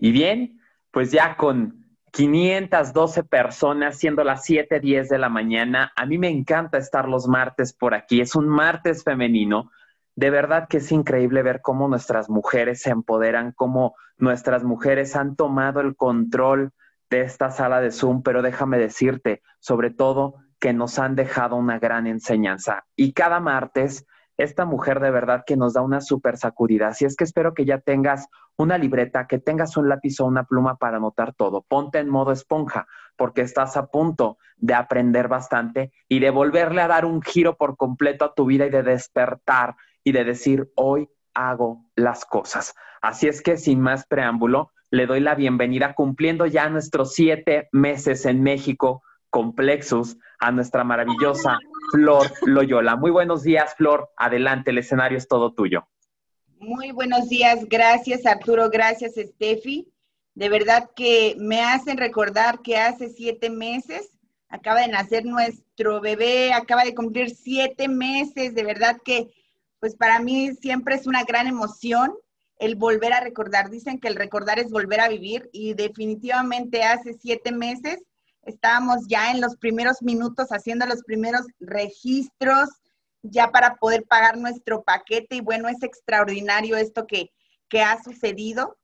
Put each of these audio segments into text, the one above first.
Y bien, pues ya con 512 personas, siendo las 7:10 de la mañana, a mí me encanta estar los martes por aquí. Es un martes femenino. De verdad que es increíble ver cómo nuestras mujeres se empoderan, cómo nuestras mujeres han tomado el control de esta sala de Zoom, pero déjame decirte, sobre todo, que nos han dejado una gran enseñanza. Y cada martes esta mujer de verdad que nos da una súper sacudida. Así es que espero que ya tengas una libreta, que tengas un lápiz o una pluma para anotar todo. Ponte en modo esponja, porque estás a punto de aprender bastante y de volverle a dar un giro por completo a tu vida y de despertar y de decir, hoy hago las cosas. Así es que sin más preámbulo, le doy la bienvenida cumpliendo ya nuestros siete meses en México complexos a nuestra maravillosa Flor Loyola. Muy buenos días, Flor. Adelante, el escenario es todo tuyo. Muy buenos días, gracias Arturo, gracias Steffi. De verdad que me hacen recordar que hace siete meses acaba de nacer nuestro bebé, acaba de cumplir siete meses. De verdad que, pues para mí siempre es una gran emoción el volver a recordar. Dicen que el recordar es volver a vivir y definitivamente hace siete meses Estábamos ya en los primeros minutos haciendo los primeros registros ya para poder pagar nuestro paquete y bueno, es extraordinario esto que, que ha sucedido.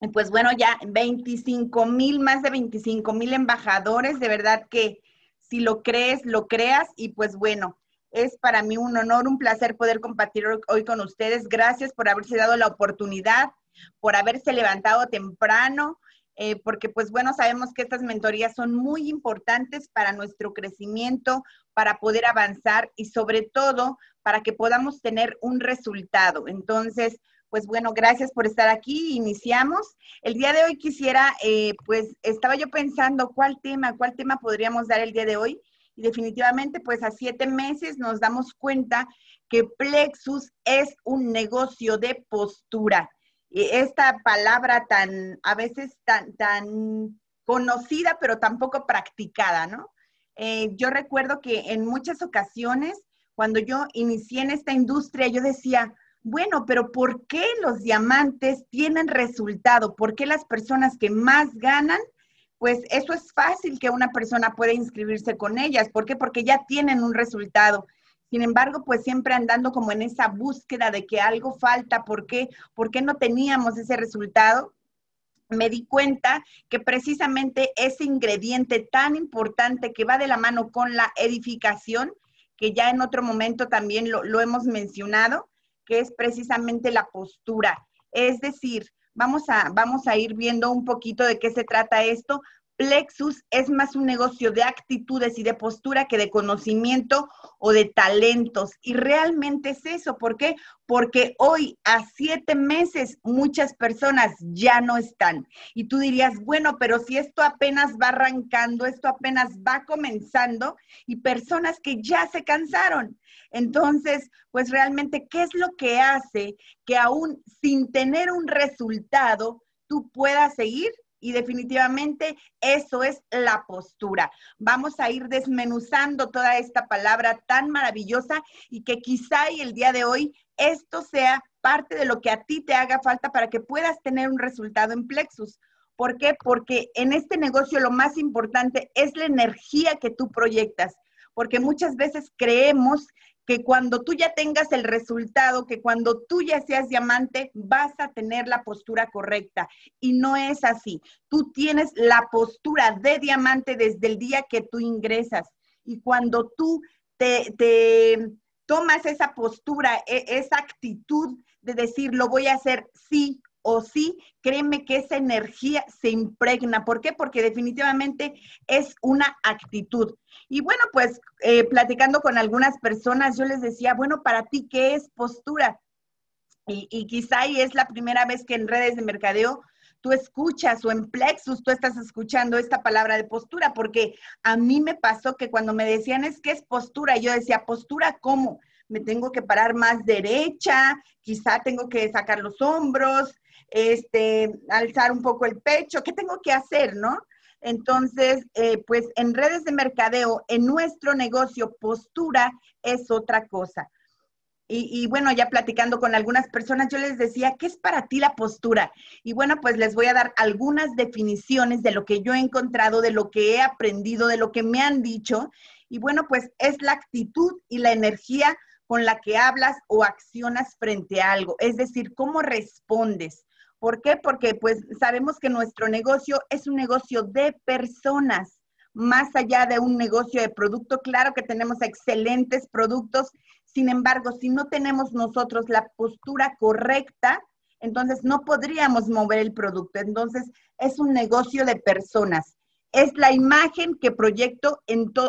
Y pues bueno, ya 25 mil, más de 25 mil embajadores, de verdad que si lo crees, lo creas y pues bueno, es para mí un honor, un placer poder compartir hoy con ustedes. Gracias por haberse dado la oportunidad, por haberse levantado temprano, eh, porque pues bueno, sabemos que estas mentorías son muy importantes para nuestro crecimiento, para poder avanzar y sobre todo para que podamos tener un resultado. Entonces, pues bueno, gracias por estar aquí. Iniciamos. El día de hoy quisiera, eh, pues estaba yo pensando cuál tema, cuál tema podríamos dar el día de hoy. Y definitivamente, pues a siete meses nos damos cuenta que Plexus es un negocio de postura esta palabra tan, a veces tan, tan conocida, pero tampoco practicada, ¿no? Eh, yo recuerdo que en muchas ocasiones, cuando yo inicié en esta industria, yo decía, bueno, pero ¿por qué los diamantes tienen resultado? ¿Por qué las personas que más ganan? Pues eso es fácil que una persona pueda inscribirse con ellas. ¿Por qué? Porque ya tienen un resultado. Sin embargo, pues siempre andando como en esa búsqueda de que algo falta, ¿por qué? ¿Por qué no teníamos ese resultado? me di cuenta que precisamente ese ingrediente tan importante que va de la mano con la edificación, que ya en otro momento también lo, hemos mencionado, que es precisamente la postura. Es decir, vamos a, vamos a ir viendo un poquito de qué se trata esto, Plexus es más un negocio de actitudes y de postura que de conocimiento o de talentos. Y realmente es eso. ¿Por qué? Porque hoy, a siete meses, muchas personas ya no están. Y tú dirías, bueno, pero si esto apenas va arrancando, esto apenas va comenzando, y personas que ya se cansaron. Entonces, pues realmente, ¿qué es lo que hace que aún sin tener un resultado, tú puedas seguir? Y definitivamente eso es la postura. Vamos a ir desmenuzando toda esta palabra tan maravillosa y que quizá y el día de hoy esto sea parte de lo que a ti te haga falta para que puedas tener un resultado en Plexus. ¿Por qué? Porque en este negocio lo más importante es la energía que tú proyectas, porque muchas veces creemos que cuando tú ya tengas el resultado, que cuando tú ya seas diamante, vas a tener la postura correcta. Y no es así. Tú tienes la postura de diamante desde el día que tú ingresas. Y cuando tú te, te tomas esa postura, e, esa actitud de decir, lo voy a hacer sí o sí, créeme que esa energía se impregna. ¿Por qué? Porque definitivamente es una actitud. Y bueno, pues eh, platicando con algunas personas, yo les decía, bueno, para ti, ¿qué es postura? Y, quizá es la primera vez que en redes de mercadeo tú escuchas o en Plexus tú estás escuchando esta palabra de postura, porque a mí me pasó que cuando me decían es que es postura, yo decía, postura, ¿cómo? Me tengo que parar más derecha, quizá tengo que sacar los hombros, este, alzar un poco el pecho, ¿qué tengo que hacer, no? Entonces, eh, pues en redes de mercadeo, en nuestro negocio, postura es otra cosa. y, bueno, ya platicando con algunas personas, yo les decía, ¿qué es para ti la postura? Y bueno, pues les voy a dar algunas definiciones de lo que yo he encontrado, de lo que he aprendido, de lo que me han dicho. Y bueno, pues es la actitud y la energía con la que hablas o accionas frente a algo, es decir, cómo respondes. ¿Por qué? Porque pues sabemos que nuestro negocio es un negocio de personas más allá de un negocio de producto. Claro que tenemos excelentes productos, sin embargo, si no tenemos nosotros la postura correcta, entonces no podríamos mover el producto. Entonces, es un negocio de personas. Es la imagen que proyecto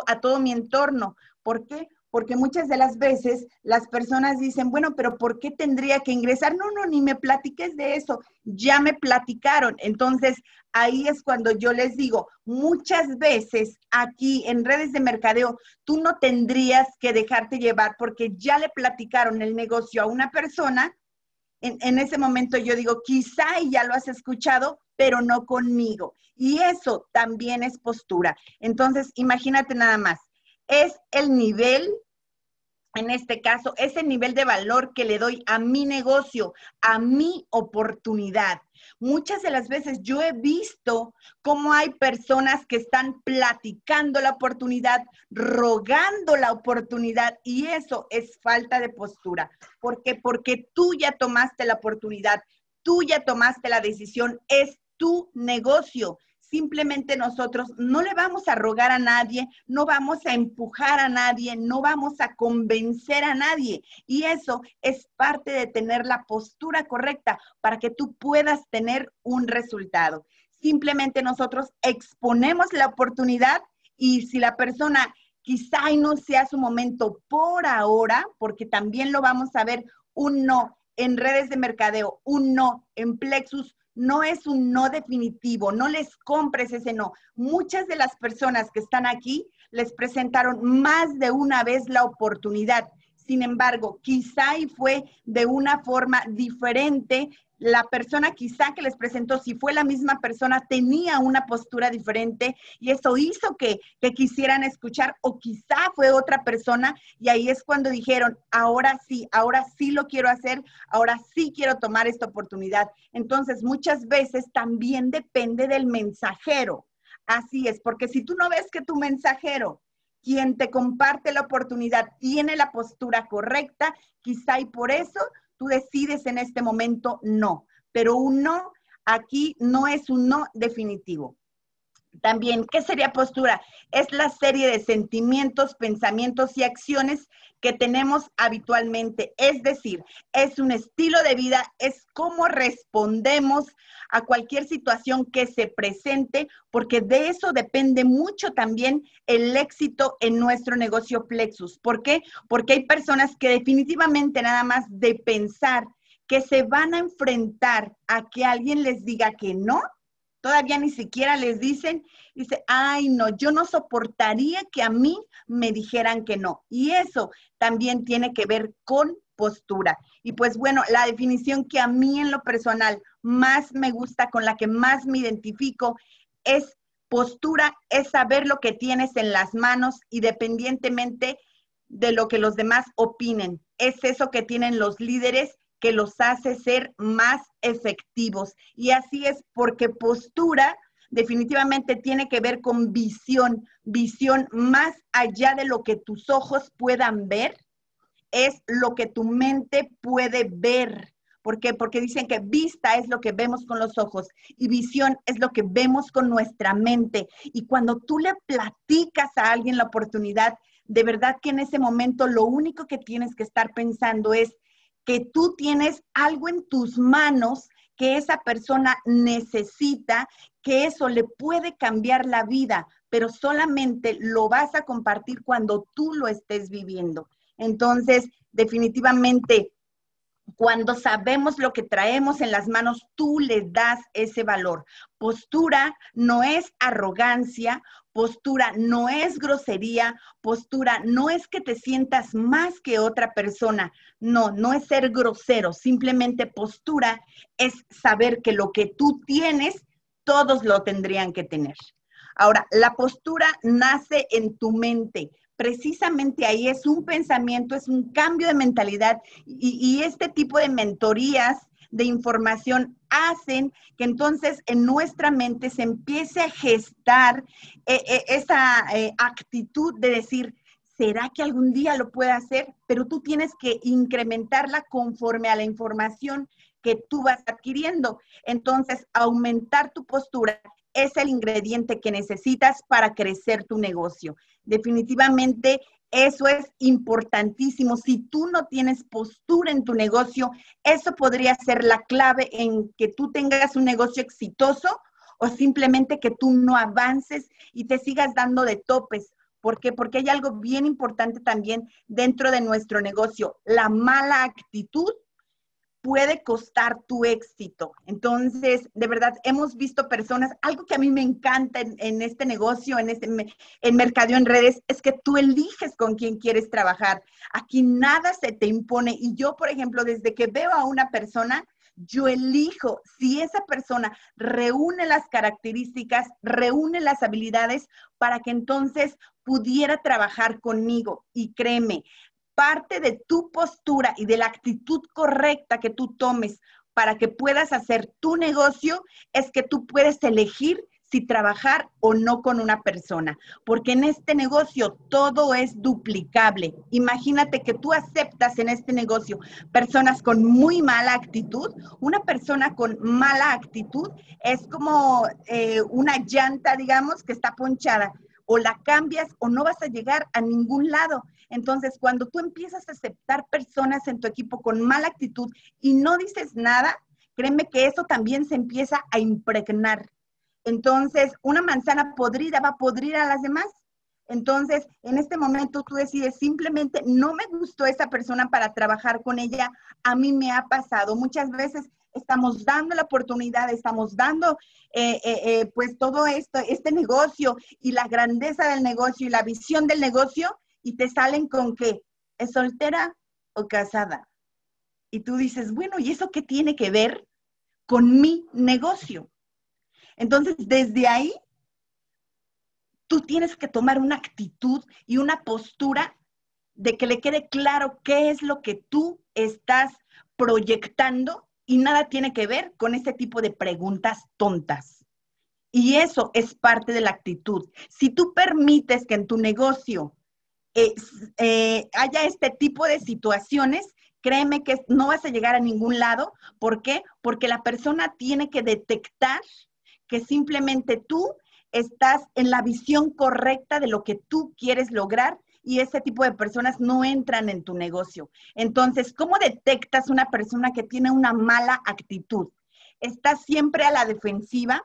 a todo mi entorno. ¿Por qué? Porque muchas de las veces las personas dicen, bueno, pero ¿por qué tendría que ingresar? No, no, ni me platiques de eso, ya me platicaron. Entonces, ahí es cuando yo les digo, muchas veces aquí en redes de mercadeo, tú no tendrías que dejarte llevar porque ya le platicaron el negocio a una persona. En, en ese momento yo digo, quizá ya lo has escuchado, pero no conmigo. Y eso también es postura. Entonces, imagínate nada más es el nivel, en este caso, es el nivel de valor que le doy a mi negocio, a mi oportunidad. Muchas de las veces yo he visto cómo hay personas que están platicando la oportunidad, rogando la oportunidad y eso es falta de postura. ¿Por qué? Porque tú ya tomaste la oportunidad, tú ya tomaste la decisión, es tu negocio. Simplemente nosotros no le vamos a rogar a nadie, no vamos a empujar a nadie, no vamos a convencer a nadie. Y eso es parte de tener la postura correcta para que tú puedas tener un resultado. Simplemente nosotros exponemos la oportunidad y si la persona quizá no sea su momento por ahora, porque también lo vamos a ver, un no en redes de mercadeo, un no en Plexus, no es un no definitivo, no les compres ese no. Muchas de las personas que están aquí les presentaron más de una vez la oportunidad. Sin embargo, quizá y fue de una forma diferente la persona quizá que les presentó, si fue la misma persona, tenía una postura diferente y eso hizo que, que, quisieran escuchar o quizá fue otra persona y ahí es cuando dijeron, ahora sí, ahora sí lo quiero hacer, ahora sí quiero tomar esta oportunidad. Entonces, muchas veces también depende del mensajero. Así es, porque si tú no ves que tu mensajero quien te comparte la oportunidad tiene la postura correcta, quizá y por eso tú decides en este momento no, pero un no aquí no es un no definitivo. También, ¿qué sería postura? Es la serie de sentimientos, pensamientos y acciones que tenemos habitualmente. Es decir, es un estilo de vida, es cómo respondemos a cualquier situación que se presente, porque de eso depende mucho también el éxito en nuestro negocio Plexus. ¿Por qué? Porque hay personas que definitivamente nada más de pensar que se van a enfrentar a que alguien les diga que no, todavía ni siquiera les dicen, dice, ay, no, yo no soportaría que a mí me dijeran que no. Y eso también tiene que ver con postura. Y pues bueno, la definición que a mí en lo personal más me gusta, con la que más me identifico, es postura, es saber lo que tienes en las manos independientemente de lo que los demás opinen. Es eso que tienen los líderes que los hace ser más efectivos. Y así es porque postura definitivamente tiene que ver con visión, visión más allá de lo que tus ojos puedan ver, es lo que tu mente puede ver. ¿Por qué? Porque dicen que vista es lo que vemos con los ojos y visión es lo que vemos con nuestra mente. Y cuando tú le platicas a alguien la oportunidad, de verdad que en ese momento lo único que tienes que estar pensando es, que tú tienes algo en tus manos que esa persona necesita, que eso le puede cambiar la vida, pero solamente lo vas a compartir cuando tú lo estés viviendo. Entonces, definitivamente, cuando sabemos lo que traemos en las manos, tú le das ese valor. Postura no es arrogancia, postura no es grosería, postura no es que te sientas más que otra persona, no, no es ser grosero, simplemente postura es saber que lo que tú tienes, todos lo tendrían que tener. Ahora, la postura nace en tu mente, precisamente ahí es un pensamiento, es un cambio de mentalidad y, este tipo de mentorías de información hacen que entonces en nuestra mente se empiece a gestar eh, eh, esa eh, actitud de decir, ¿será que algún día lo pueda hacer? Pero tú tienes que incrementarla conforme a la información que tú vas adquiriendo. Entonces, aumentar tu postura es el ingrediente que necesitas para crecer tu negocio. Definitivamente eso es importantísimo. Si tú no tienes postura en tu negocio, eso podría ser la clave en que tú tengas un negocio exitoso o simplemente que tú no avances y te sigas dando de topes. ¿Por qué? Porque hay algo bien importante también dentro de nuestro negocio. La mala actitud puede costar tu éxito. Entonces, de verdad, hemos visto personas, algo que a mí me encanta en, este negocio, en, este, en en redes, es que tú eliges con quién quieres trabajar. Aquí nada se te impone. Y yo, por ejemplo, desde que veo a una persona, yo elijo si esa persona reúne las características, reúne las habilidades para que entonces pudiera trabajar conmigo. Y créeme, parte de tu postura y de la actitud correcta que tú tomes para que puedas hacer tu negocio es que tú puedes elegir si trabajar o no con una persona, porque en este negocio todo es duplicable. Imagínate que tú aceptas en este negocio personas con muy mala actitud. Una persona con mala actitud es como eh, una llanta, digamos, que está ponchada. O la cambias o no vas a llegar a ningún lado. Entonces, cuando tú empiezas a aceptar personas en tu equipo con mala actitud y no dices nada, créeme que eso también se empieza a impregnar. Entonces, una manzana podrida va a podrir a las demás. Entonces, en este momento tú decides simplemente, no me gustó esa persona para trabajar con ella. A mí me ha pasado. Muchas veces estamos dando la oportunidad, estamos dando eh, eh, eh, pues todo esto, este negocio y la grandeza del negocio y la visión del negocio y te salen con que es soltera o casada. Y tú dices, bueno, ¿y eso qué tiene que ver con mi negocio? Entonces, desde ahí, tú tienes que tomar una actitud y una postura de que le quede claro qué es lo que tú estás proyectando y nada tiene que ver con ese tipo de preguntas tontas. Y eso es parte de la actitud. Si tú permites que en tu negocio eh, haya este tipo de situaciones, créeme que no vas a llegar a ningún lado. ¿Por qué? Porque la persona tiene que detectar que simplemente tú estás en la visión correcta de lo que tú quieres lograr y ese tipo de personas no entran en tu negocio. Entonces, ¿cómo detectas una persona que tiene una mala actitud? Está siempre a la defensiva.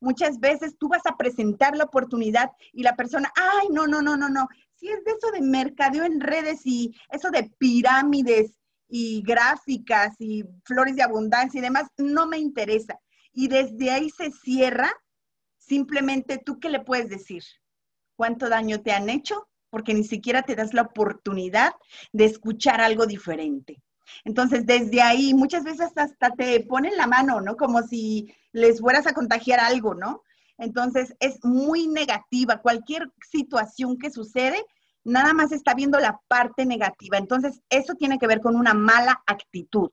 Muchas veces tú vas a presentar la oportunidad y la persona, ay, no, no, no, no, no, si es de eso de mercadeo en redes y eso de pirámides y gráficas y flores de abundancia y demás, no me interesa. Y desde ahí se cierra, simplemente tú qué le puedes decir? ¿Cuánto daño te han hecho? Porque ni siquiera te das la oportunidad de escuchar algo diferente. Entonces, desde ahí, muchas veces hasta te ponen la mano, ¿no? Como si les fueras a contagiar algo, ¿no? Entonces, es muy negativa. Cualquier situación que sucede, nada más está viendo la parte negativa. Entonces, eso tiene que ver con una mala actitud.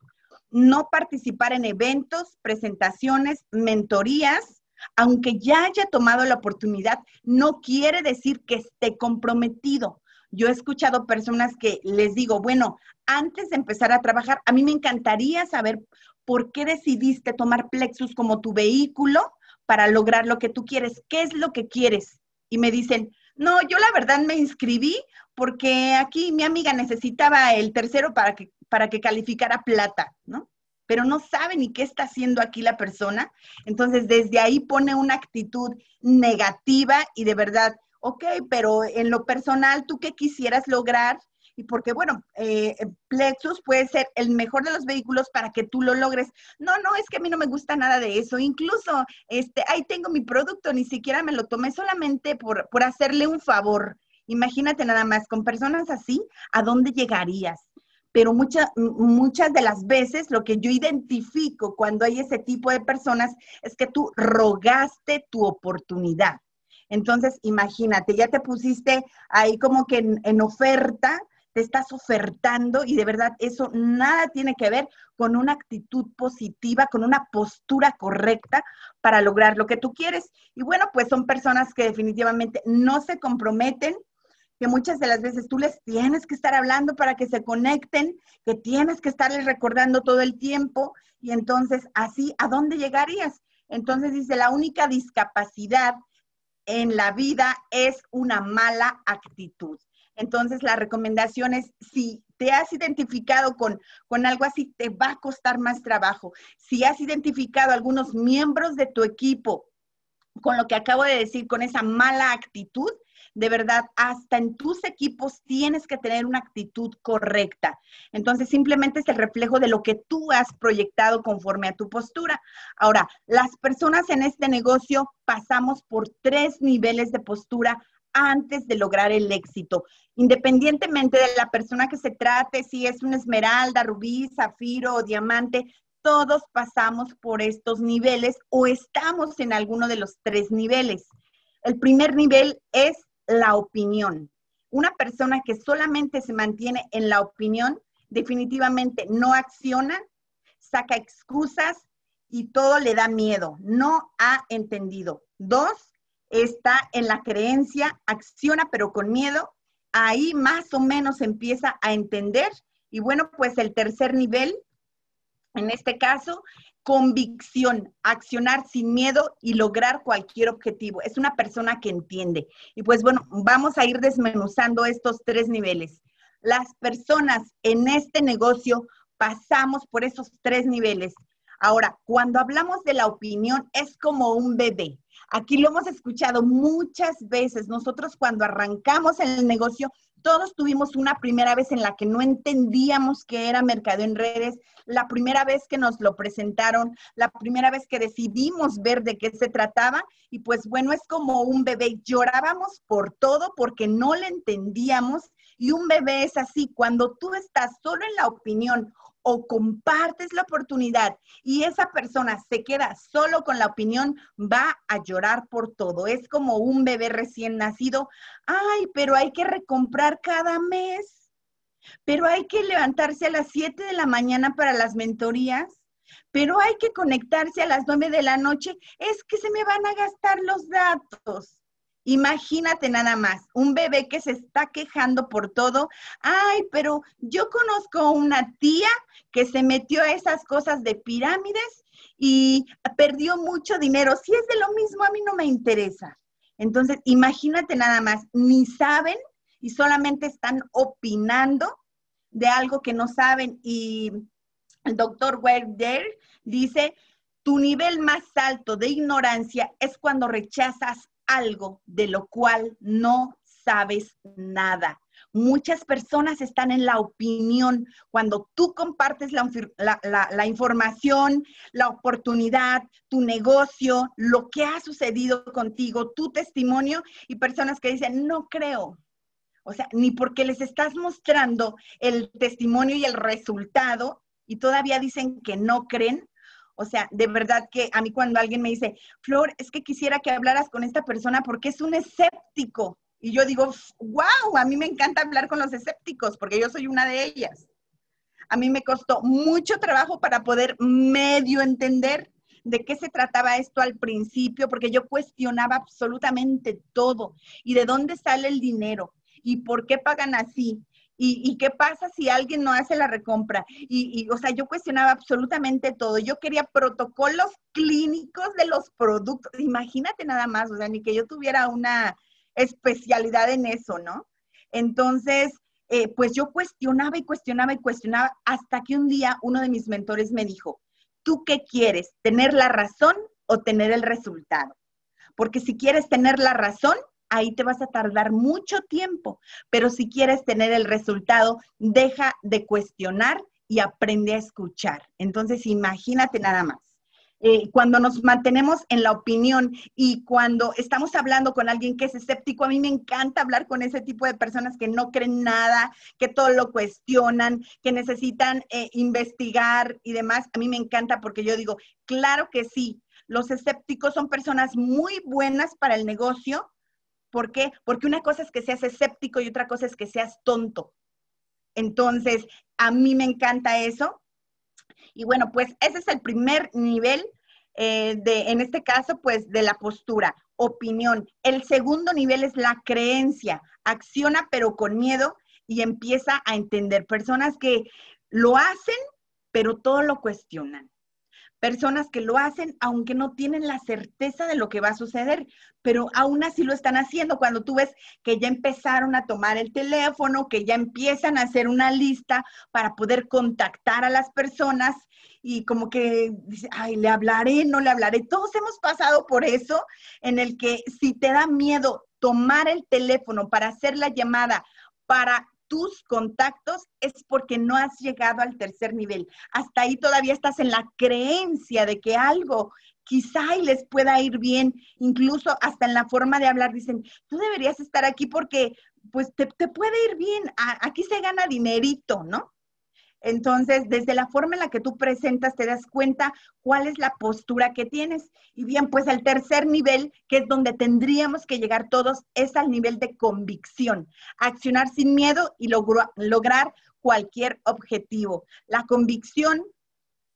No participar en eventos, presentaciones, mentorías, aunque ya haya tomado la oportunidad, no quiere decir que esté comprometido. Yo he escuchado personas que les digo, bueno, antes de empezar a trabajar, a mí me encantaría saber por qué decidiste tomar Plexus como tu vehículo para lograr lo que tú quieres. ¿Qué es lo que quieres? Y me dicen, no, yo la verdad me inscribí porque aquí mi amiga necesitaba el tercero para que, para que calificara plata, ¿no? Pero no sabe ni qué está haciendo aquí la persona. Entonces, desde ahí pone una actitud negativa y de verdad, ok, pero en lo personal, ¿tú qué quisieras lograr? Y porque, bueno, eh, Plexus puede ser el mejor de los vehículos para que tú lo logres. No, no, es que a mí no me gusta nada de eso. Incluso, este, ahí tengo mi producto, ni siquiera me lo tomé solamente por, por hacerle un favor. Imagínate nada más, con personas así, ¿a dónde llegarías? Pero muchas muchas de las veces lo que yo identifico cuando hay ese tipo de personas es que tú rogaste tu oportunidad. Entonces, imagínate, ya te pusiste ahí como que en, oferta, te estás ofertando y de verdad eso nada tiene que ver con una actitud positiva, con una postura correcta para lograr lo que tú quieres. Y bueno, pues son personas que definitivamente no se comprometen, que muchas de las veces tú les tienes que estar hablando para que se conecten, que tienes que estarles recordando todo el tiempo y entonces así, ¿a dónde llegarías? Entonces dice, la única discapacidad en la vida es una mala actitud. Entonces, la recomendación es, si te has identificado con, con algo así, te va a costar más trabajo. Si has identificado algunos miembros de tu equipo con lo que acabo de decir, con esa mala actitud, de verdad, hasta en tus equipos tienes que tener una actitud correcta. Entonces, simplemente es el reflejo de lo que tú has proyectado conforme a tu postura. Ahora, las personas en este negocio pasamos por tres niveles de postura antes de lograr el éxito. Independientemente de la persona que se trate, si es una esmeralda, rubí, zafiro o diamante, todos pasamos por estos niveles o estamos en alguno de los tres niveles. El primer nivel es la opinión. Una persona que solamente se mantiene en la opinión, definitivamente no acciona, saca excusas y todo le da miedo. No ha entendido. Dos, está en la creencia, acciona pero con miedo. Ahí más o menos empieza a entender. Y bueno, pues el tercer nivel, en este caso, convicción, accionar sin miedo y lograr cualquier objetivo. Es una persona que entiende. Y pues bueno, vamos a ir desmenuzando estos tres niveles. Las personas en este negocio pasamos por esos tres niveles. Ahora, cuando hablamos de la opinión, es como un bebé. Aquí lo hemos escuchado muchas veces. Nosotros cuando arrancamos el negocio, todos tuvimos una primera vez en la que no entendíamos qué era mercado en redes, la primera vez que nos lo presentaron, la primera vez que decidimos ver de qué se trataba. Y pues bueno, es como un bebé, llorábamos por todo porque no le entendíamos. Y un bebé es así, cuando tú estás solo en la opinión o compartes la oportunidad y esa persona se queda solo con la opinión, va a llorar por todo. Es como un bebé recién nacido. Ay, pero hay que recomprar cada mes. Pero hay que levantarse a las 7 de la mañana para las mentorías. Pero hay que conectarse a las 9 de la noche. Es que se me van a gastar los datos. Imagínate nada más, un bebé que se está quejando por todo. Ay, pero yo conozco una tía que se metió a esas cosas de pirámides y perdió mucho dinero. Si es de lo mismo, a mí no me interesa. Entonces, imagínate nada más, ni saben y solamente están opinando de algo que no saben. Y el doctor Werder dice, tu nivel más alto de ignorancia es cuando rechazas algo de lo cual no sabes nada. Muchas personas están en la opinión. Cuando tú compartes la, información, la oportunidad, tu negocio, lo que ha sucedido contigo, tu testimonio, y personas que dicen, no creo. O sea, ni porque les estás mostrando el testimonio y el resultado y todavía dicen que no creen, o sea, de verdad que a mí cuando alguien me dice, Flor, es que quisiera que hablaras con esta persona porque es un escéptico. Y yo digo, wow, a mí me encanta hablar con los escépticos porque yo soy una de ellas. A mí me costó mucho trabajo para poder medio entender de qué se trataba esto al principio, porque yo cuestionaba absolutamente todo. ¿Y de dónde sale el dinero? ¿Y por qué pagan así? ¿Y, qué pasa si alguien no hace la recompra? Y, o sea, yo cuestionaba absolutamente todo. Yo quería protocolos clínicos de los productos. Imagínate nada más, o sea, ni que yo tuviera una especialidad en eso, ¿no? Entonces, eh, pues yo cuestionaba y cuestionaba y cuestionaba hasta que un día uno de mis mentores me dijo, ¿tú qué quieres? ¿Tener la razón o tener el resultado? Porque si quieres tener la razón, ahí te vas a tardar mucho tiempo, pero si quieres tener el resultado, deja de cuestionar y aprende a escuchar. Entonces, imagínate nada más. Eh, cuando nos mantenemos en la opinión y cuando estamos hablando con alguien que es escéptico, a mí me encanta hablar con ese tipo de personas que no creen nada, que todo lo cuestionan, que necesitan eh, investigar y demás. A mí me encanta porque yo digo, claro que sí, los escépticos son personas muy buenas para el negocio, ¿Por qué? Porque una cosa es que seas escéptico y otra cosa es que seas tonto. Entonces, a mí me encanta eso. Y bueno, pues ese es el primer nivel eh, de, en este caso, pues de la postura, opinión. El segundo nivel es la creencia. Acciona pero con miedo y empieza a entender. Personas que lo hacen, pero todo lo cuestionan personas que lo hacen aunque no tienen la certeza de lo que va a suceder, pero aún así lo están haciendo. Cuando tú ves que ya empezaron a tomar el teléfono, que ya empiezan a hacer una lista para poder contactar a las personas y como que ay, le hablaré, no le hablaré. Todos hemos pasado por eso en el que si te da miedo tomar el teléfono para hacer la llamada, para tus contactos es porque no has llegado al tercer nivel. Hasta ahí todavía estás en la creencia de que algo quizá les pueda ir bien, incluso hasta en la forma de hablar, dicen, tú deberías estar aquí porque pues te, te puede ir bien, aquí se gana dinerito, ¿no? Entonces, desde la forma en la que tú presentas, te das cuenta cuál es la postura que tienes. Y bien, pues el tercer nivel, que es donde tendríamos que llegar todos, es al nivel de convicción. Accionar sin miedo y lograr cualquier objetivo. La convicción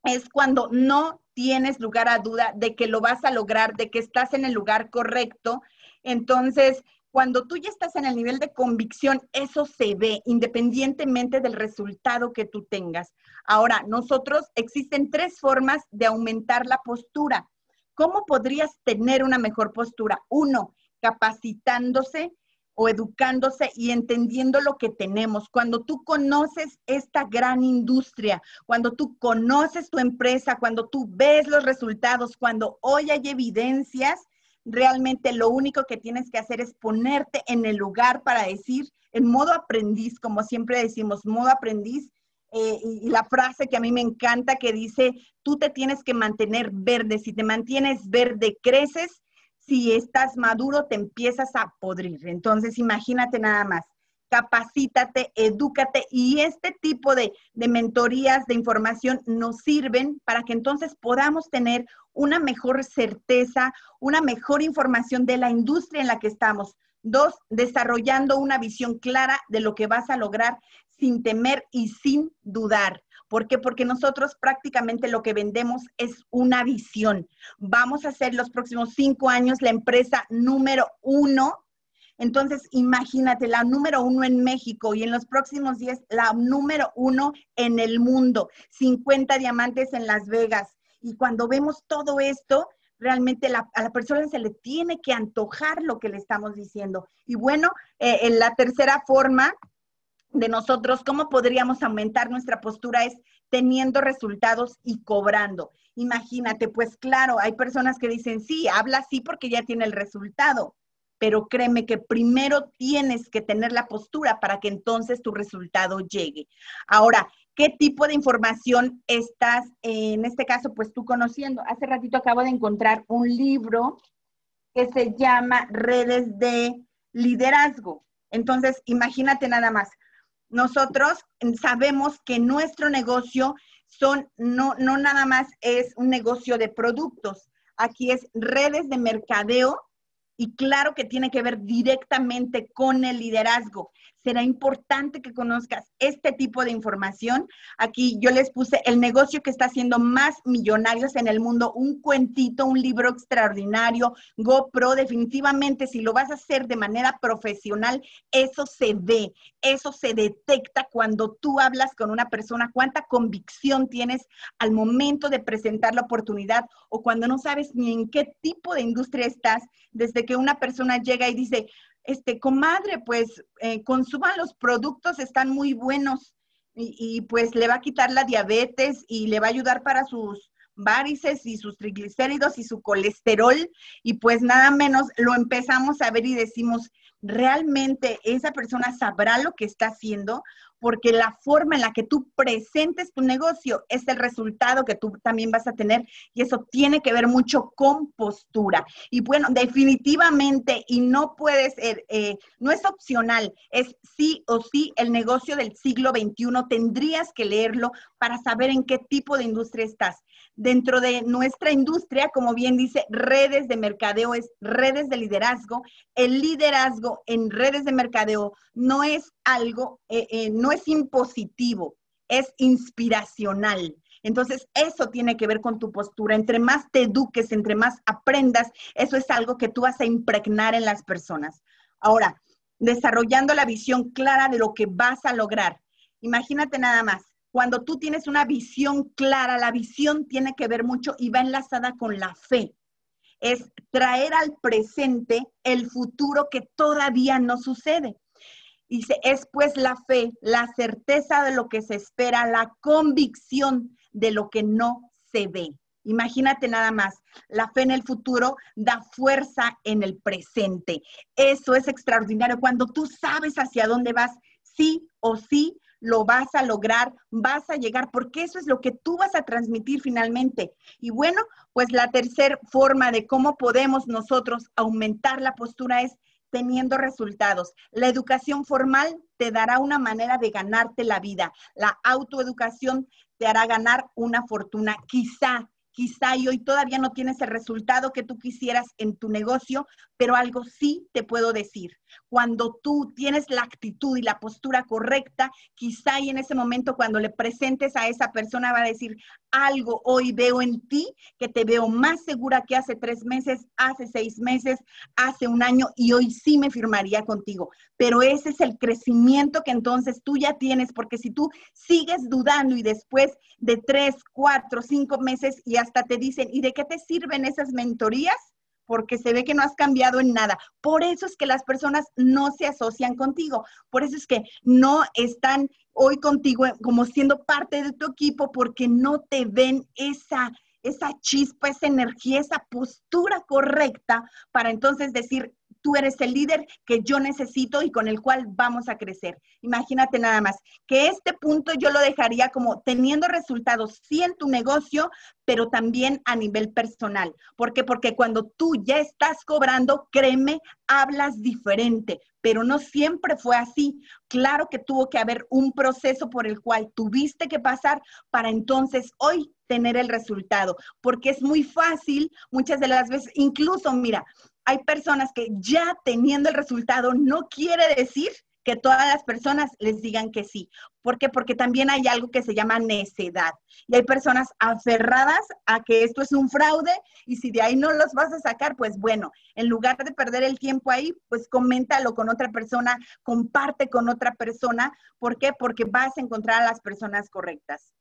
es cuando no tienes lugar a duda de que lo vas a lograr, de que estás en el lugar correcto. Entonces, cuando tú ya estás en el nivel de convicción, eso se ve independientemente del resultado que tú tengas. Ahora, nosotros existen tres formas de aumentar la postura. ¿Cómo podrías tener una mejor postura? Uno, capacitándose o educándose y entendiendo lo que tenemos. Cuando tú conoces esta gran industria, cuando tú conoces tu empresa, cuando tú ves los resultados, cuando hoy hay evidencias, realmente lo único que tienes que hacer es ponerte en el lugar para decir, en modo aprendiz, como siempre decimos, modo aprendiz, eh, y, la frase que a mí me encanta que dice, tú te tienes que mantener verde, si te mantienes verde, creces, si estás maduro, te empiezas a podrir. Entonces, imagínate nada más capacítate, edúcate y este tipo de, de, mentorías de información nos sirven para que entonces podamos tener una mejor certeza, una mejor información de la industria en la que estamos. Dos, desarrollando una visión clara de lo que vas a lograr sin temer y sin dudar. ¿Por qué? Porque nosotros prácticamente lo que vendemos es una visión. Vamos a ser los próximos cinco años la empresa número uno entonces, imagínate, la número uno en México y en los próximos días, la número uno en el mundo, 50 diamantes en Las Vegas. Y cuando vemos todo esto, realmente a la persona se le tiene que antojar lo que le estamos diciendo. Y bueno, eh, en la tercera forma de nosotros, ¿cómo podríamos aumentar nuestra postura? Es teniendo resultados y cobrando. Imagínate, pues claro, hay personas que dicen, sí, habla así porque ya tiene el resultado pero créeme que primero tienes que tener la postura para que entonces tu resultado llegue. Ahora, ¿qué tipo de información estás, en este caso, pues tú conociendo? Hace ratito acabo de encontrar un libro que se llama Redes de Liderazgo. Entonces, imagínate nada más. Nosotros sabemos que nuestro negocio son, no, no nada más es un negocio de productos. Aquí es redes de mercadeo y claro que tiene que ver directamente con el liderazgo será importante que conozcas este tipo de información. Aquí yo les puse el negocio que está haciendo más millonarios en el mundo, un cuentito, un libro extraordinario, GoPro, definitivamente si lo vas a hacer de manera profesional, eso se ve, eso se detecta cuando tú hablas con una persona, cuánta convicción tienes al momento de presentar la oportunidad o cuando no sabes ni en qué tipo de industria estás, desde que una persona llega y dice, este, comadre, pues eh, consuman los productos, están muy buenos y, pues le va a quitar la diabetes y le va a ayudar para sus varices y sus triglicéridos y su colesterol. Y pues nada menos lo empezamos a ver y decimos, realmente esa persona sabrá lo que está haciendo porque la forma en la que tú presentes tu negocio es el resultado que tú también vas a tener y eso tiene que ver mucho con postura. Y bueno, definitivamente, y no puede ser, eh, no es opcional, es sí o sí el negocio del siglo XXI, tendrías que leerlo para saber en qué tipo de industria estás. Dentro de nuestra industria, como bien dice, redes de mercadeo es redes de liderazgo. El liderazgo en redes de mercadeo no es algo, eh, eh, no es impositivo, es inspiracional. Entonces, eso tiene que ver con tu postura. Entre más te eduques, entre más aprendas, eso es algo que tú vas a impregnar en las personas. Ahora, desarrollando la visión clara de lo que vas a lograr. Imagínate nada más, cuando tú tienes una visión clara, la visión tiene que ver mucho y va enlazada con la fe. Es traer al presente el futuro que todavía no sucede. Dice, es pues la fe, la certeza de lo que se espera, la convicción de lo que no se ve. Imagínate nada más, la fe en el futuro da fuerza en el presente. Eso es extraordinario. Cuando tú sabes hacia dónde vas, sí o sí lo vas a lograr, vas a llegar, porque eso es lo que tú vas a transmitir finalmente. Y bueno, pues la tercera forma de cómo podemos nosotros aumentar la postura es teniendo resultados. La educación formal te dará una manera de ganarte la vida. La autoeducación te hará ganar una fortuna. Quizá quizá y hoy todavía no tienes el resultado que tú quisieras en tu negocio, pero algo sí te puedo decir. Cuando tú tienes la actitud y la postura correcta, quizá y en ese momento cuando le presentes a esa persona va a decir, algo hoy veo en ti que te veo más segura que hace tres meses, hace seis meses, hace un año y hoy sí me firmaría contigo. Pero ese es el crecimiento que entonces tú ya tienes, porque si tú sigues dudando y después de tres, cuatro, cinco meses y hasta te dicen, ¿y de qué te sirven esas mentorías? Porque se ve que no has cambiado en nada. Por eso es que las personas no se asocian contigo. Por eso es que no están hoy contigo como siendo parte de tu equipo porque no te ven esa, esa chispa, esa energía, esa postura correcta para entonces decir, tú eres el líder que yo necesito y con el cual vamos a crecer. Imagínate nada más, que este punto yo lo dejaría como teniendo resultados, sí en tu negocio, pero también a nivel personal. ¿Por qué? Porque cuando tú ya estás cobrando, créeme, hablas diferente, pero no siempre fue así. Claro que tuvo que haber un proceso por el cual tuviste que pasar para entonces hoy tener el resultado, porque es muy fácil muchas de las veces, incluso mira, hay personas que ya teniendo el resultado no quiere decir que todas las personas les digan que sí. ¿Por qué? Porque también hay algo que se llama necedad. Y hay personas aferradas a que esto es un fraude y si de ahí no los vas a sacar, pues bueno, en lugar de perder el tiempo ahí, pues coméntalo con otra persona, comparte con otra persona. ¿Por qué? Porque vas a encontrar a las personas correctas.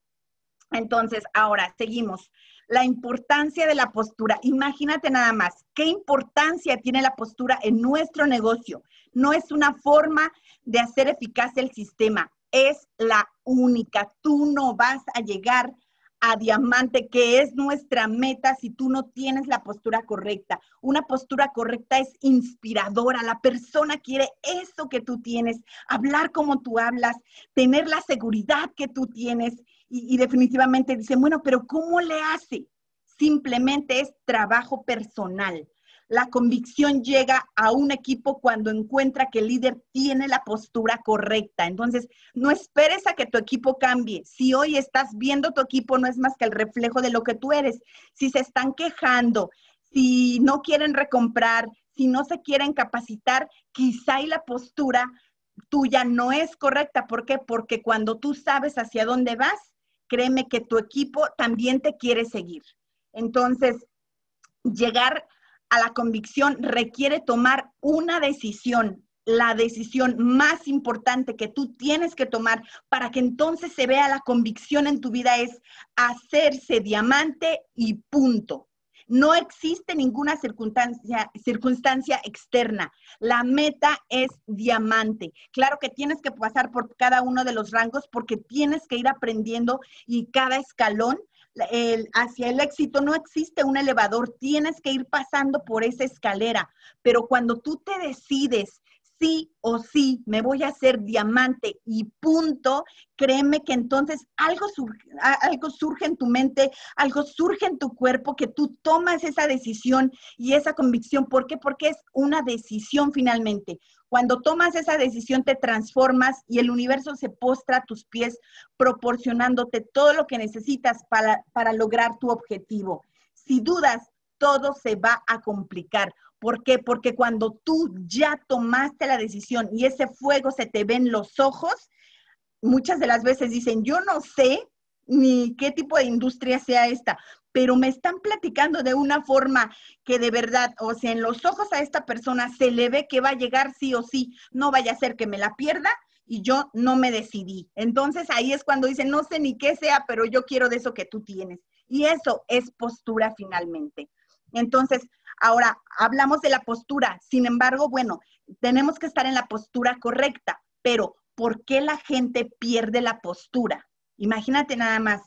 Entonces, ahora seguimos la importancia de la postura. Imagínate nada más, qué importancia tiene la postura en nuestro negocio. No es una forma de hacer eficaz el sistema, es la única. Tú no vas a llegar a diamante, que es nuestra meta si tú no tienes la postura correcta. Una postura correcta es inspiradora. La persona quiere eso que tú tienes, hablar como tú hablas, tener la seguridad que tú tienes y, definitivamente dicen, bueno, pero ¿cómo le hace? Simplemente es trabajo personal. La convicción llega a un equipo cuando encuentra que el líder tiene la postura correcta. Entonces, no esperes a que tu equipo cambie. Si hoy estás viendo tu equipo, no es más que el reflejo de lo que tú eres. Si se están quejando, si no quieren recomprar, si no se quieren capacitar, quizá y la postura tuya no es correcta. ¿Por qué? Porque cuando tú sabes hacia dónde vas, créeme que tu equipo también te quiere seguir. Entonces, llegar a la convicción requiere tomar una decisión, la decisión más importante que tú tienes que tomar para que entonces se vea la convicción en tu vida es hacerse diamante y punto. No existe ninguna circunstancia, circunstancia externa. La meta es diamante. Claro que tienes que pasar por cada uno de los rangos porque tienes que ir aprendiendo y cada escalón hacia el éxito no existe un elevador, tienes que ir pasando por esa escalera, pero cuando tú te decides sí o sí me voy a hacer diamante y punto, créeme que entonces algo surge, algo surge en tu mente, algo surge en tu cuerpo, que tú tomas esa decisión y esa convicción. ¿Por qué? Porque es una decisión finalmente. Cuando tomas esa decisión te transformas y el universo se postra a tus pies proporcionándote todo lo que necesitas para, para lograr tu objetivo. Si dudas, todo se va a complicar. ¿Por qué? Porque cuando tú ya tomaste la decisión y ese fuego se te ve en los ojos, muchas de las veces dicen, yo no sé ni qué tipo de industria sea esta, pero me están platicando de una forma que de verdad, o sea, en los ojos a esta persona se le ve que va a llegar sí o sí, no vaya a ser que me la pierda y yo no me decidí. Entonces ahí es cuando dicen, no sé ni qué sea, pero yo quiero de eso que tú tienes. Y eso es postura finalmente. Entonces, ahora hablamos de la postura. Sin embargo, bueno, tenemos que estar en la postura correcta, pero ¿por qué la gente pierde la postura? Imagínate nada más,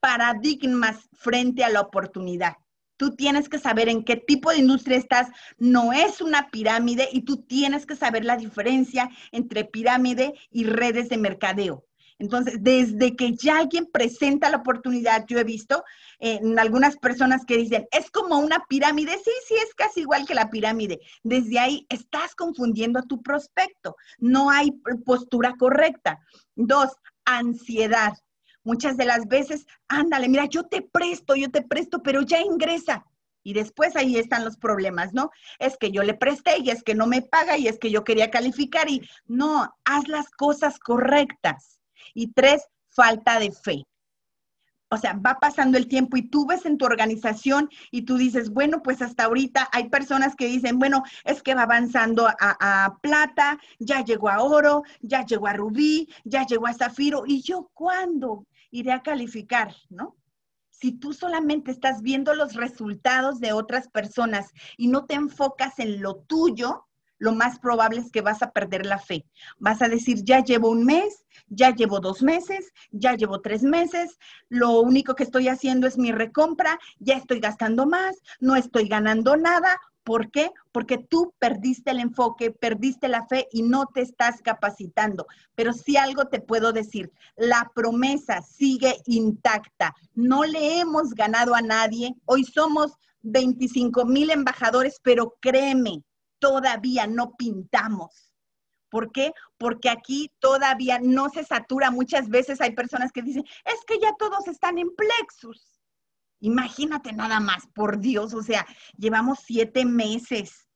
paradigmas frente a la oportunidad. Tú tienes que saber en qué tipo de industria estás. No es una pirámide y tú tienes que saber la diferencia entre pirámide y redes de mercadeo. Entonces, desde que ya alguien presenta la oportunidad, yo he visto en algunas personas que dicen, es como una pirámide, sí, sí, es casi igual que la pirámide. Desde ahí estás confundiendo a tu prospecto, no hay postura correcta. Dos, ansiedad. Muchas de las veces, ándale, mira, yo te presto, yo te presto, pero ya ingresa. Y después ahí están los problemas, ¿no? Es que yo le presté y es que no me paga y es que yo quería calificar y no, haz las cosas correctas. Y tres, falta de fe. O sea, va pasando el tiempo y tú ves en tu organización y tú dices, bueno, pues hasta ahorita hay personas que dicen, bueno, es que va avanzando a, plata, ya llegó a oro, ya llegó a rubí, ya llegó a zafiro. ¿Y yo cuándo iré a calificar, no? Si tú solamente estás viendo los resultados de otras personas y no te enfocas en lo tuyo, lo más probable es que vas a perder la fe. Vas a decir, ya llevo un mes, ya llevo dos meses, ya llevo tres meses, lo único que estoy haciendo es mi recompra, ya estoy gastando más, no estoy ganando nada. ¿Por qué? Porque tú perdiste el enfoque, perdiste la fe y no te estás capacitando. Pero si algo te puedo decir, la promesa sigue intacta. No le hemos ganado a nadie. Hoy somos 25 mil embajadores, pero créeme, todavía no pintamos. ¿Por qué? Porque aquí todavía no se satura. Muchas veces hay personas que dicen, es que ya todos están en plexus. Imagínate nada más, por Dios, o sea, llevamos siete meses.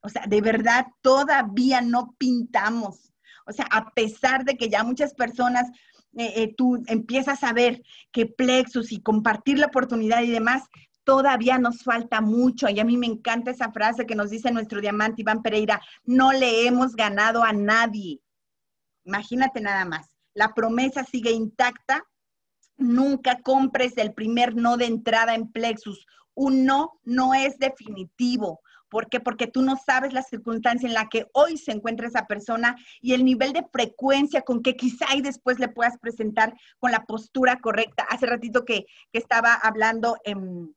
O sea, de verdad, todavía no pintamos. O sea, a pesar de que ya muchas personas, eh, eh, tú empiezas a ver que plexus y compartir la oportunidad y demás, todavía nos falta mucho. Y a mí me encanta esa frase que nos dice nuestro diamante Iván Pereira, no le hemos ganado a nadie. Imagínate nada más, la promesa sigue intacta. Nunca compres el primer no de entrada en Plexus. Un no no es definitivo. ¿Por qué? Porque tú no sabes la circunstancia en la que hoy se encuentra esa persona y el nivel de frecuencia con que quizá y después le puedas presentar con la postura correcta. Hace ratito que, que estaba hablando en,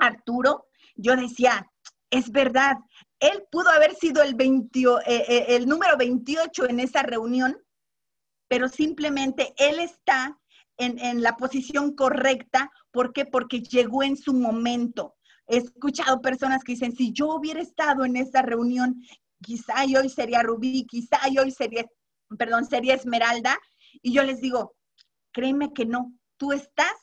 Arturo, yo decía, es verdad, él pudo haber sido el, eh, eh, el número 28 en esa reunión, pero simplemente él está en, en, la posición correcta. ¿Por qué? Porque llegó en su momento. He escuchado personas que dicen, si yo hubiera estado en esa reunión, quizá hoy sería Rubí, quizá hoy sería, perdón, sería Esmeralda. Y yo les digo, créeme que no, tú estás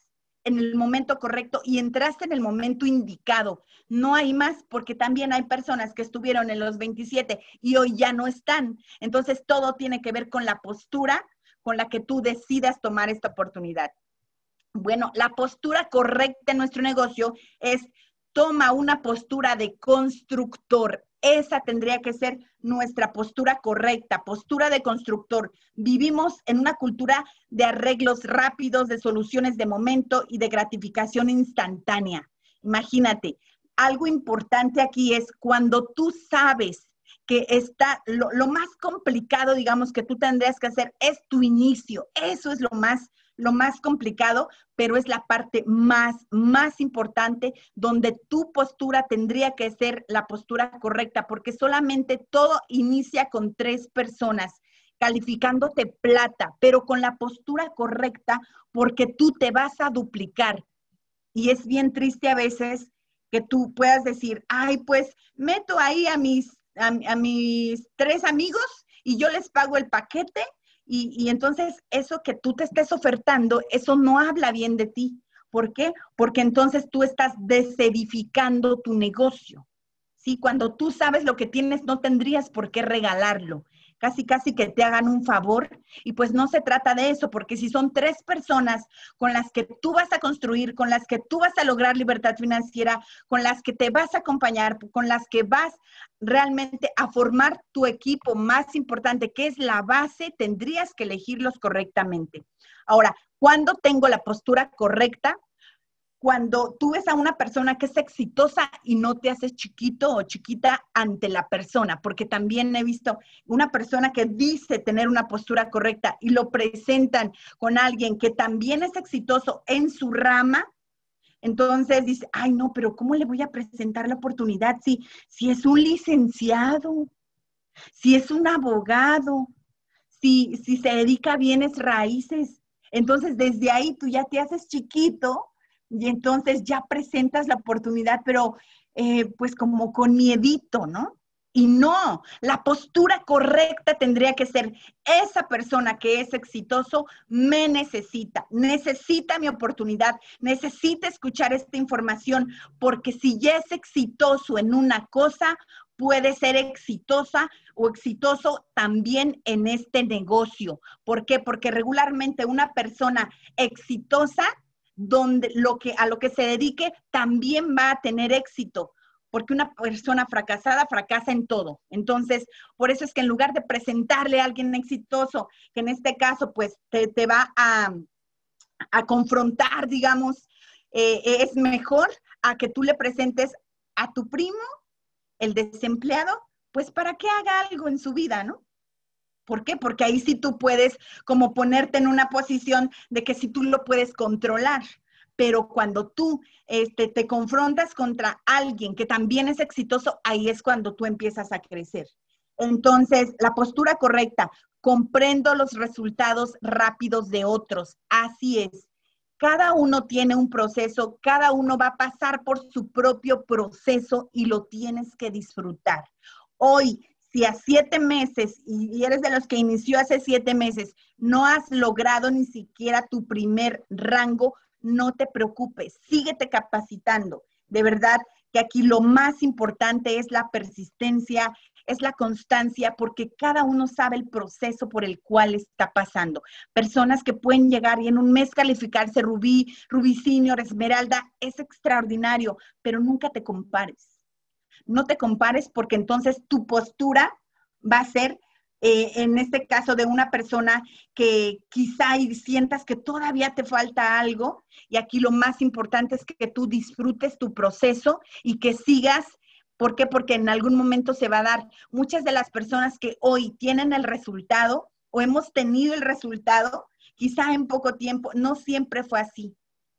en el momento correcto y entraste en el momento indicado. No hay más porque también hay personas que estuvieron en los 27 y hoy ya no están. Entonces todo tiene que ver con la postura con la que tú decidas tomar esta oportunidad. Bueno, la postura correcta en nuestro negocio es toma una postura de constructor. Esa tendría que ser nuestra postura correcta, postura de constructor. Vivimos en una cultura de arreglos rápidos, de soluciones de momento y de gratificación instantánea. Imagínate, algo importante aquí es cuando tú sabes que está, lo, más complicado, digamos, que tú tendrías que hacer es tu inicio. Eso es lo más, lo más complicado, pero es la parte más, más importante donde tu postura tendría que ser la postura correcta, porque solamente todo inicia con tres personas calificándote plata, pero con la postura correcta, porque tú te vas a duplicar. Y es bien triste a veces que tú puedas decir, ay, pues meto ahí a mis, a, mis tres amigos y yo les pago el paquete y, entonces eso que tú te estés ofertando, eso no habla bien de ti. ¿Por qué? Porque entonces tú estás desedificando tu negocio. ¿sí? Cuando tú sabes lo que tienes, no tendrías por qué regalarlo casi casi que te hagan un favor. Y pues no se trata de eso, porque si son tres personas con las que tú vas a construir, con las que tú vas a lograr libertad financiera, con las que te vas a acompañar, con las que vas realmente a formar tu equipo más importante, que es la base, tendrías que elegirlos correctamente. Ahora, ¿cuándo tengo la postura correcta? Cuando tú ves a una persona que es exitosa y no te haces chiquito o chiquita ante la persona, porque también he visto una persona que dice tener una postura correcta y lo presentan con alguien que también es exitoso en su rama, entonces dice, ay no, pero ¿cómo le voy a presentar la oportunidad si, si es un licenciado, si es un abogado, si, si se dedica a bienes raíces? Entonces desde ahí tú ya te haces chiquito y entonces ya presentas la oportunidad, pero eh, pues como con miedito, ¿no? Y no, la postura correcta tendría que ser, esa persona que es exitoso me necesita, necesita mi oportunidad, necesita escuchar esta información, porque si ya es exitoso en una cosa, puede ser exitosa o exitoso también en este negocio. ¿Por qué? Porque regularmente una persona exitosa donde lo que, a lo que se dedique también va a tener éxito, porque una persona fracasada fracasa en todo. Entonces, por eso es que en lugar de presentarle a alguien exitoso, que en este caso, pues, te, va a, confrontar, digamos, eh, es mejor a que tú le presentes a tu primo, el desempleado, pues para que haga algo en su vida, ¿no? ¿Por qué? Porque ahí sí tú puedes como ponerte en una posición de que sí tú lo puedes controlar. Pero cuando tú este, te confrontas contra alguien que también es exitoso, ahí es cuando tú empiezas a crecer. Entonces, la postura correcta, comprendo los resultados rápidos de otros. Así es. Cada uno tiene un proceso, cada uno va a pasar por su propio proceso y lo tienes que disfrutar. Hoy, si a siete meses, y eres de los que inició hace siete meses, no has logrado ni siquiera tu primer rango, no te preocupes, síguete capacitando. De verdad que aquí lo más importante es la persistencia, es la constancia, porque cada uno sabe el proceso por el cual está pasando. Personas que pueden llegar y en un mes calificarse rubí, rubí senior, esmeralda, es extraordinario, pero nunca te compares no te compares porque entonces tu postura va a ser, eh, en este caso, de una persona que quizá y sientas que todavía te falta algo. Y aquí lo más importante es que tú disfrutes tu proceso y que sigas. ¿Por qué? Porque en algún momento se va a dar. Muchas de las personas que hoy tienen el resultado o hemos tenido el resultado, quizá en poco tiempo, no siempre fue así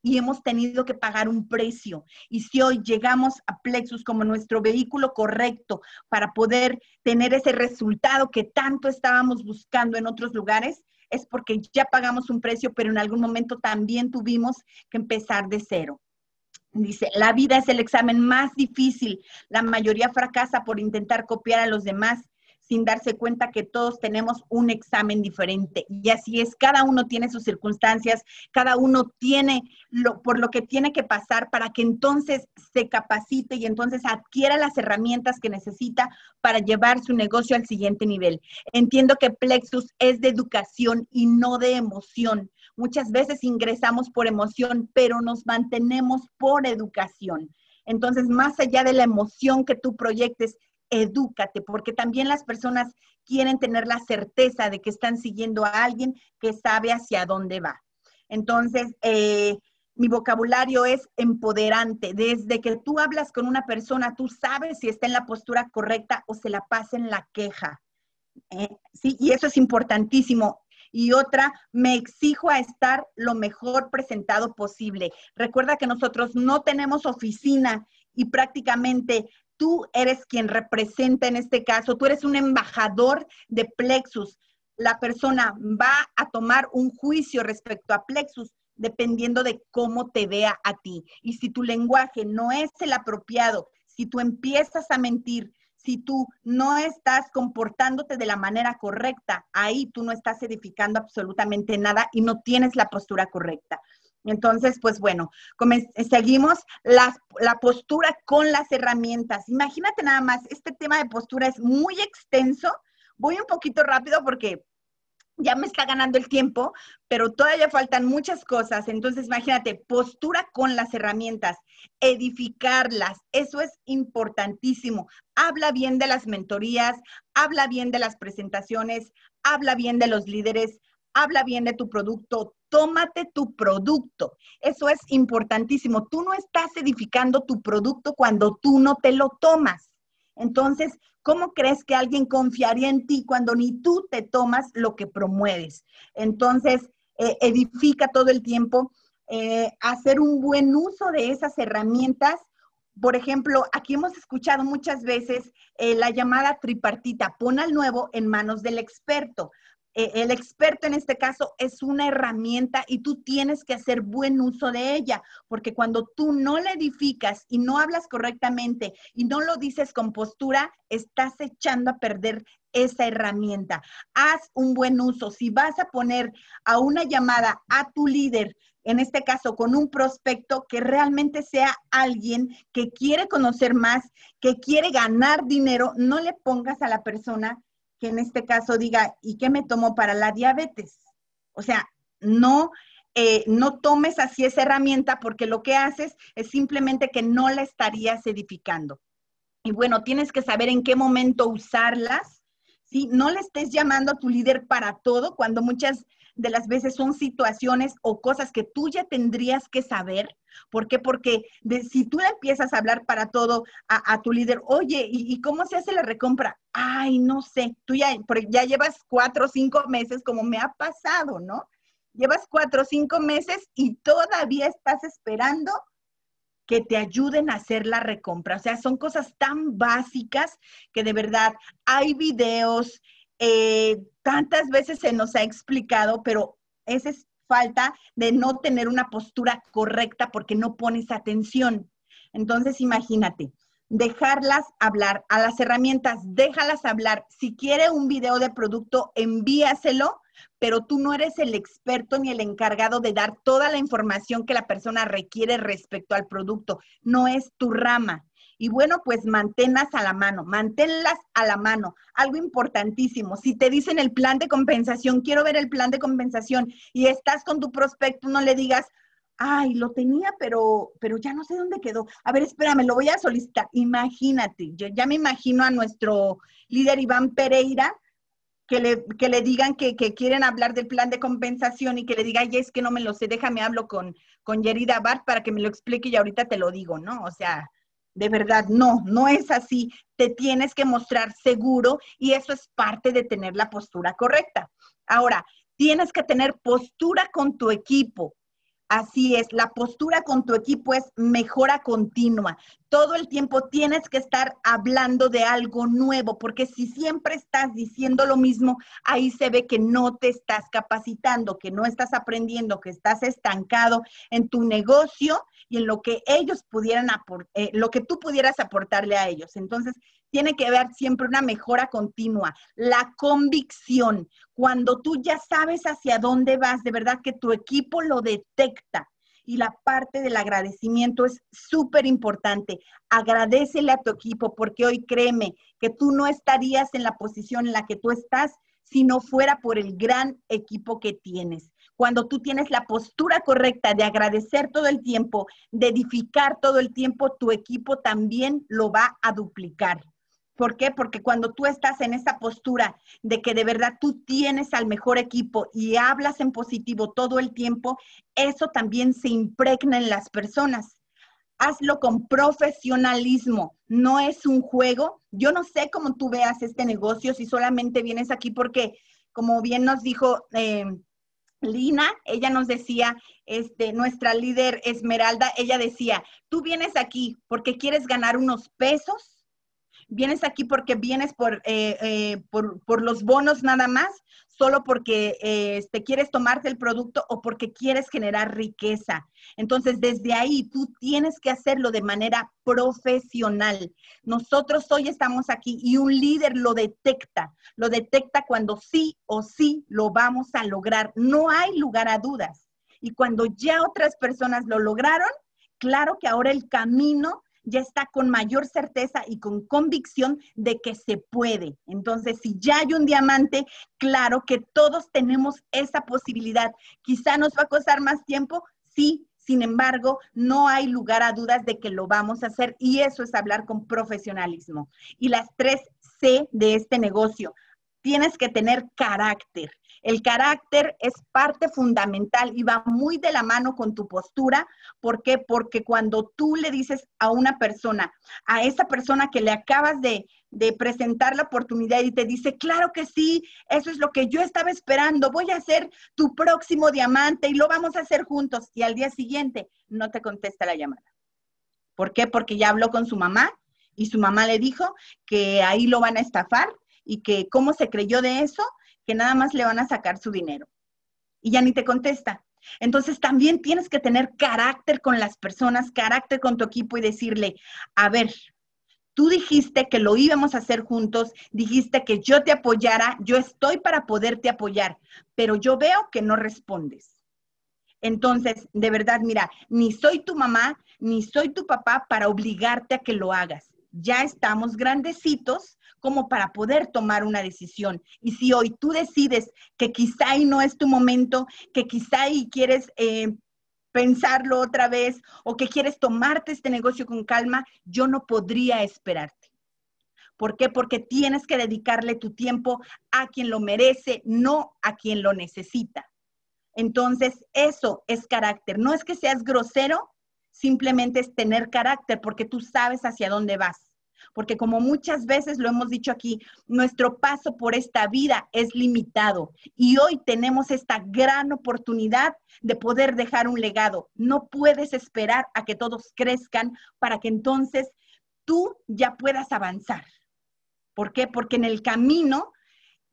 y hemos tenido que pagar un precio. Y si hoy llegamos a Plexus como nuestro vehículo correcto para poder tener ese resultado que tanto estábamos buscando en otros lugares, es porque ya pagamos un precio, pero en algún momento también tuvimos que empezar de cero. Dice, la vida es el examen más difícil. La mayoría fracasa por intentar copiar a los demás sin darse cuenta que todos tenemos un examen diferente. Y así es, cada uno tiene sus circunstancias, cada uno tiene lo, por lo que tiene que pasar para que entonces se capacite y entonces adquiera las herramientas que necesita para llevar su negocio al siguiente nivel. Entiendo que Plexus es de educación y no de emoción. Muchas veces ingresamos por emoción, pero nos mantenemos por educación. Entonces, más allá de la emoción que tú proyectes, edúcate, porque también las personas quieren tener la certeza de que están siguiendo a alguien que sabe hacia dónde va. Entonces, eh, mi vocabulario es empoderante. Desde que tú hablas con una persona, tú sabes si está en la postura correcta o se la pasa en la queja. Eh, sí, y eso es importantísimo. y otra, me exijo a estar lo mejor presentado posible. Recuerda que nosotros no tenemos oficina y prácticamente tú eres quien representa en este caso, tú eres un embajador de Plexus. La persona va a tomar un juicio respecto a Plexus dependiendo de cómo te vea a ti. Y si tu lenguaje no es el apropiado, si tú empiezas a mentir, si tú no estás comportándote de la manera correcta, ahí tú no estás edificando absolutamente nada y no tienes la postura correcta. Entonces, pues bueno, seguimos la, la, postura con las herramientas. Imagínate nada más, este tema de postura es muy extenso. Voy un poquito rápido porque ya me está ganando el tiempo, pero todavía faltan muchas cosas. Entonces, imagínate, postura con las herramientas, edificarlas, eso es importantísimo. Habla bien de las mentorías, habla bien de las presentaciones, habla bien de los líderes, habla bien de tu producto, tómate tu producto. Eso es importantísimo. Tú no estás edificando tu producto cuando tú no te lo tomas. Entonces, ¿cómo crees que alguien confiaría en ti cuando ni tú te tomas lo que promueves? Entonces, eh, edifica todo el tiempo, eh, hacer un buen uso de esas herramientas. Por ejemplo, aquí hemos escuchado muchas veces eh, la llamada tripartita, pon al nuevo en manos del experto. Eh, el experto en este caso es una herramienta y tú tienes que hacer buen uso de ella, porque cuando tú no la edificas y no hablas correctamente y no lo dices con postura, estás echando a perder esa herramienta. Haz un buen uso. Si vas a poner a una llamada a tu líder, en este caso con un prospecto que realmente sea alguien que quiere conocer más, que quiere ganar dinero, no le pongas a la persona que en este caso diga, ¿y qué me tomo para la diabetes? O sea, no, eh, no tomes así esa herramienta porque lo que haces es simplemente que no la estarías edificando. Y bueno, tienes que saber en qué momento usarlas, ¿sí? No le estés llamando a tu líder para todo cuando muchas de las veces son situaciones o cosas que tú ya tendrías que saber. ¿Por qué? Porque si tú le empiezas a hablar para todo a, tu líder, oye, ¿y, cómo se hace la recompra? Ay, no sé, tú ya, ya llevas cuatro o cinco meses como me ha pasado, ¿no? Llevas cuatro o cinco meses y todavía estás esperando que te ayuden a hacer la recompra. O sea, son cosas tan básicas que de verdad hay videos, eh, tantas veces se nos ha explicado, pero esa es falta de no tener una postura correcta porque no pones atención. Entonces, imagínate, dejarlas hablar a las herramientas, déjalas hablar. Si quiere un video de producto, envíaselo, pero tú no eres el experto ni el encargado de dar toda la información que la persona requiere respecto al producto. No es tu rama. Y bueno, pues manténlas a la mano, manténlas a la mano. Algo importantísimo, si te dicen el plan de compensación, quiero ver el plan de compensación y estás con tu prospecto, no le digas, ay, lo tenía, pero, pero ya no sé dónde quedó. A ver, espérame, lo voy a solicitar. Imagínate, yo ya me imagino a nuestro líder Iván Pereira, que le, que le digan que, quieren hablar del plan de compensación y que le diga, ay, es que no me lo sé, déjame hablo con, con Yerida Bart para que me lo explique y ahorita te lo digo, ¿no? O sea, de verdad, no, no es así. Te tienes que mostrar seguro y eso es parte de tener la postura correcta. Ahora, tienes que tener postura con tu equipo. Así es, la postura con tu equipo es mejora continua. Todo el tiempo tienes que estar hablando de algo nuevo, porque si siempre estás diciendo lo mismo, ahí se ve que no te estás capacitando, que no estás aprendiendo, que estás estancado en tu negocio y en lo que ellos pudieran eh, lo que tú pudieras aportarle a ellos. Entonces, tiene que haber siempre una mejora continua, la convicción. Cuando tú ya sabes hacia dónde vas, de verdad que tu equipo lo detecta. Y la parte del agradecimiento es súper importante. Agradecele a tu equipo porque hoy créeme que tú no estarías en la posición en la que tú estás si no fuera por el gran equipo que tienes. Cuando tú tienes la postura correcta de agradecer todo el tiempo, de edificar todo el tiempo, tu equipo también lo va a duplicar. ¿Por qué? Porque cuando tú estás en esa postura de que de verdad tú tienes al mejor equipo y hablas en positivo todo el tiempo, eso también se impregna en las personas. Hazlo con profesionalismo, no es un juego. Yo no sé cómo tú veas este negocio si solamente vienes aquí porque como bien nos dijo eh, Lina, ella nos decía, este, nuestra líder Esmeralda, ella decía, tú vienes aquí porque quieres ganar unos pesos, vienes aquí porque vienes por, eh, eh, por, por, los bonos nada más, solo porque te este, quieres tomarte el producto o porque quieres generar riqueza. Entonces, desde ahí tú tienes que hacerlo de manera profesional. Nosotros hoy estamos aquí y un líder lo detecta, lo detecta cuando sí o sí lo vamos a lograr. No hay lugar a dudas. Y cuando ya otras personas lo lograron, claro que ahora el camino ya está con mayor certeza y con convicción de que se puede. Entonces, si ya hay un diamante, claro que todos tenemos esa posibilidad. Quizá nos va a costar más tiempo, sí. Sin embargo, no hay lugar a dudas de que lo vamos a hacer y eso es hablar con profesionalismo. Y las tres C de este negocio, tienes que tener carácter. El carácter es parte fundamental y va muy de la mano con tu postura. ¿Por qué? Porque cuando tú le dices a una persona, a esa persona que le acabas de, presentar la oportunidad y te dice, claro que sí, eso es lo que yo estaba esperando, voy a ser tu próximo diamante y lo vamos a hacer juntos. Y al día siguiente no te contesta la llamada. ¿Por qué? Porque ya habló con su mamá y su mamá le dijo que ahí lo van a estafar y que cómo se creyó de eso que nada más le van a sacar su dinero. Y ya ni te contesta. Entonces también tienes que tener carácter con las personas, carácter con tu equipo y decirle, a ver, tú dijiste que lo íbamos a hacer juntos, dijiste que yo te apoyara, yo estoy para poderte apoyar, pero yo veo que no respondes. Entonces, de verdad, mira, ni soy tu mamá, ni soy tu papá para obligarte a que lo hagas. Ya estamos grandecitos como para poder tomar una decisión. Y si hoy tú decides que quizá y no es tu momento, que quizá y quieres eh, pensarlo otra vez o que quieres tomarte este negocio con calma, yo no podría esperarte. ¿Por qué? Porque tienes que dedicarle tu tiempo a quien lo merece, no a quien lo necesita. Entonces, eso es carácter. No es que seas grosero, simplemente es tener carácter porque tú sabes hacia dónde vas porque como muchas veces lo hemos dicho aquí, nuestro paso por esta vida es limitado y hoy tenemos esta gran oportunidad de poder dejar un legado. No puedes esperar a que todos crezcan para que entonces tú ya puedas avanzar. ¿Por qué? Porque en el camino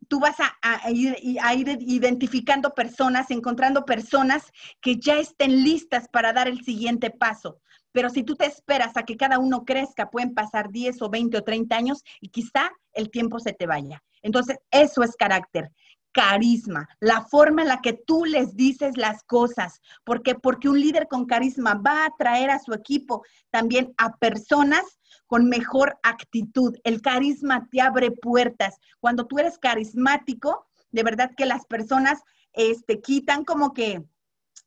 tú vas a, ir, a, ir, identificando personas, encontrando personas que ya estén listas para dar el siguiente paso. Pero si tú te esperas a que cada uno crezca, pueden pasar 10 o 20 o 30 años y quizá el tiempo se te vaya. Entonces, eso es carácter carisma, la forma en la que tú les dices las cosas. ¿Por qué? Porque un líder con carisma va a atraer a su equipo también a personas con mejor actitud. El carisma te abre puertas. Cuando tú eres carismático, de verdad que las personas este, quitan como que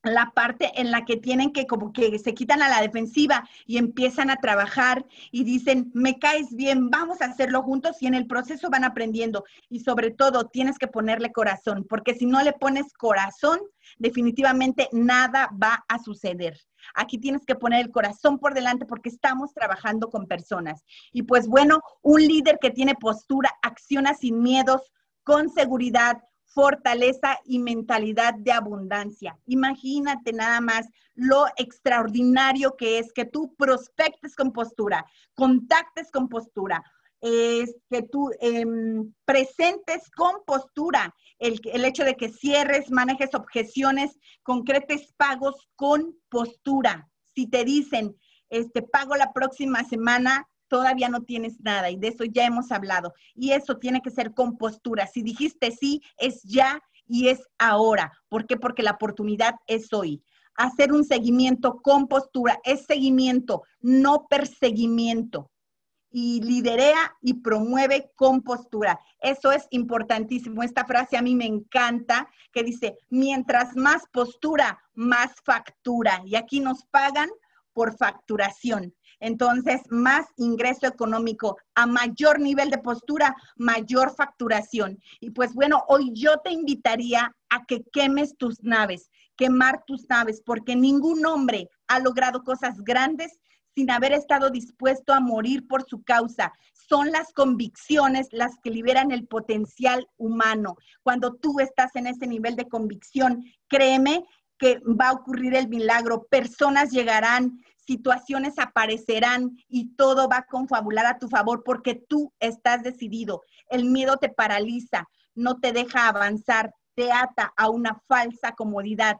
la parte en la que tienen que como que se quitan a la defensiva y empiezan a trabajar y dicen, me caes bien, vamos a hacerlo juntos y en el proceso van aprendiendo. Y sobre todo tienes que ponerle corazón, porque si no le pones corazón, definitivamente nada va a suceder. Aquí tienes que poner el corazón por delante porque estamos trabajando con personas. Y pues bueno, un líder que tiene postura, acciona sin miedos, con seguridad, fortaleza y mentalidad de abundancia. Imagínate nada más lo extraordinario que es que tú prospectes con postura, contactes con postura, que tú em, presentes con postura el, el, hecho de que cierres, manejes objeciones, concretes pagos con postura. Si te dicen, este pago la próxima semana, todavía no tienes nada y de eso ya hemos hablado. Y eso tiene que ser con postura. Si dijiste sí, es ya y es ahora. ¿Por qué? Porque la oportunidad es hoy. Hacer un seguimiento con postura es seguimiento, no perseguimiento. Y liderea y promueve con postura. Eso es importantísimo. Esta frase a mí me encanta, que dice, mientras más postura, más factura. Y aquí nos pagan por facturación. Entonces, más ingreso económico, a mayor nivel de postura, mayor facturación. Y pues bueno, hoy yo te invitaría a que quemes tus naves, quemar tus naves, porque ningún hombre ha logrado cosas grandes sin haber estado dispuesto a morir por su causa. Son las convicciones las que liberan el potencial humano. Cuando tú estás en ese nivel de convicción, créeme que va a ocurrir el milagro. Personas llegarán, situaciones aparecerán y todo va a confabular a tu favor porque tú estás decidido. El miedo te paraliza, no te deja avanzar, te ata a una falsa comodidad.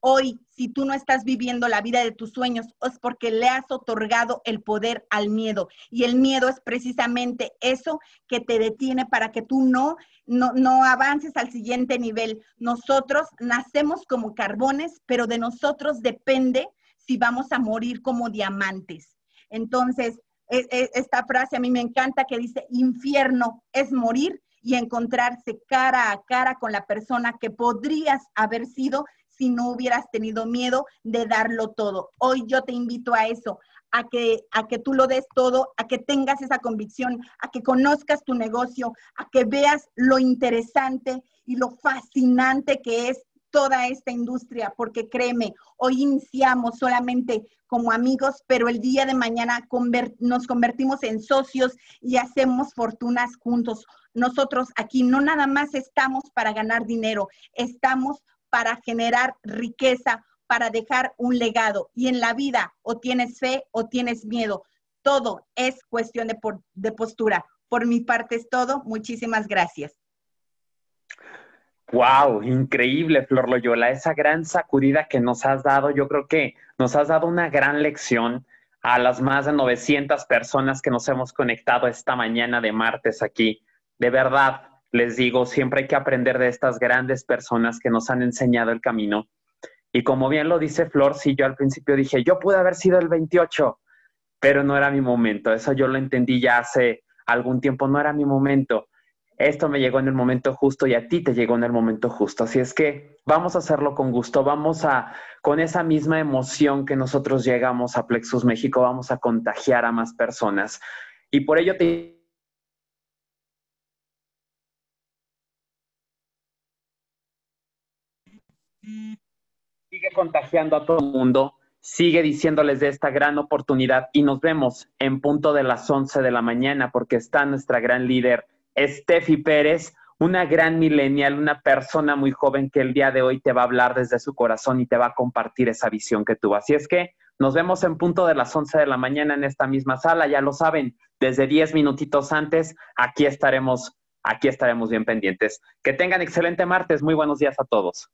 Hoy, si tú no estás viviendo la vida de tus sueños, es porque le has otorgado el poder al miedo. Y el miedo es precisamente eso que te detiene para que tú no, no, no avances al siguiente nivel. Nosotros nacemos como carbones, pero de nosotros depende si vamos a morir como diamantes. Entonces, e, e, esta frase a mí me encanta que dice, infierno es morir y encontrarse cara a cara con la persona que podrías haber sido si no hubieras tenido miedo de darlo todo. Hoy yo te invito a eso, a que, a que tú lo des todo, a que tengas esa convicción, a que conozcas tu negocio, a que veas lo interesante y lo fascinante que es toda esta industria, porque créeme, hoy iniciamos solamente como amigos, pero el día de mañana nos convertimos en socios y hacemos fortunas juntos. Nosotros aquí no nada más estamos para ganar dinero, estamos para generar riqueza, para dejar un legado. Y en la vida o tienes fe o tienes miedo. Todo es cuestión de, de postura. Por mi parte es todo. Muchísimas gracias. Wow, increíble, Flor Loyola, esa gran sacudida que nos has dado. Yo creo que nos has dado una gran lección a las más de 900 personas que nos hemos conectado esta mañana de martes aquí. De verdad, les digo, siempre hay que aprender de estas grandes personas que nos han enseñado el camino. Y como bien lo dice Flor, sí, yo al principio dije, yo pude haber sido el 28, pero no era mi momento. Eso yo lo entendí ya hace algún tiempo, no era mi momento esto me llegó en el momento justo y a ti te llegó en el momento justo. Así es que vamos a hacerlo con gusto, vamos a, con esa misma emoción que nosotros llegamos a Plexus México, vamos a contagiar a más personas. Y por ello te... Sigue contagiando a todo el mundo, sigue diciéndoles de esta gran oportunidad y nos vemos en punto de las 11 de la mañana porque está nuestra gran líder Steffi Pérez, una gran millennial, una persona muy joven que el día de hoy te va a hablar desde su corazón y te va a compartir esa visión que tuvo. Así es que nos vemos en punto de las 11 de la mañana en esta misma sala, ya lo saben, desde 10 minutitos antes, aquí estaremos, aquí estaremos bien pendientes. Que tengan excelente martes, muy buenos días a todos.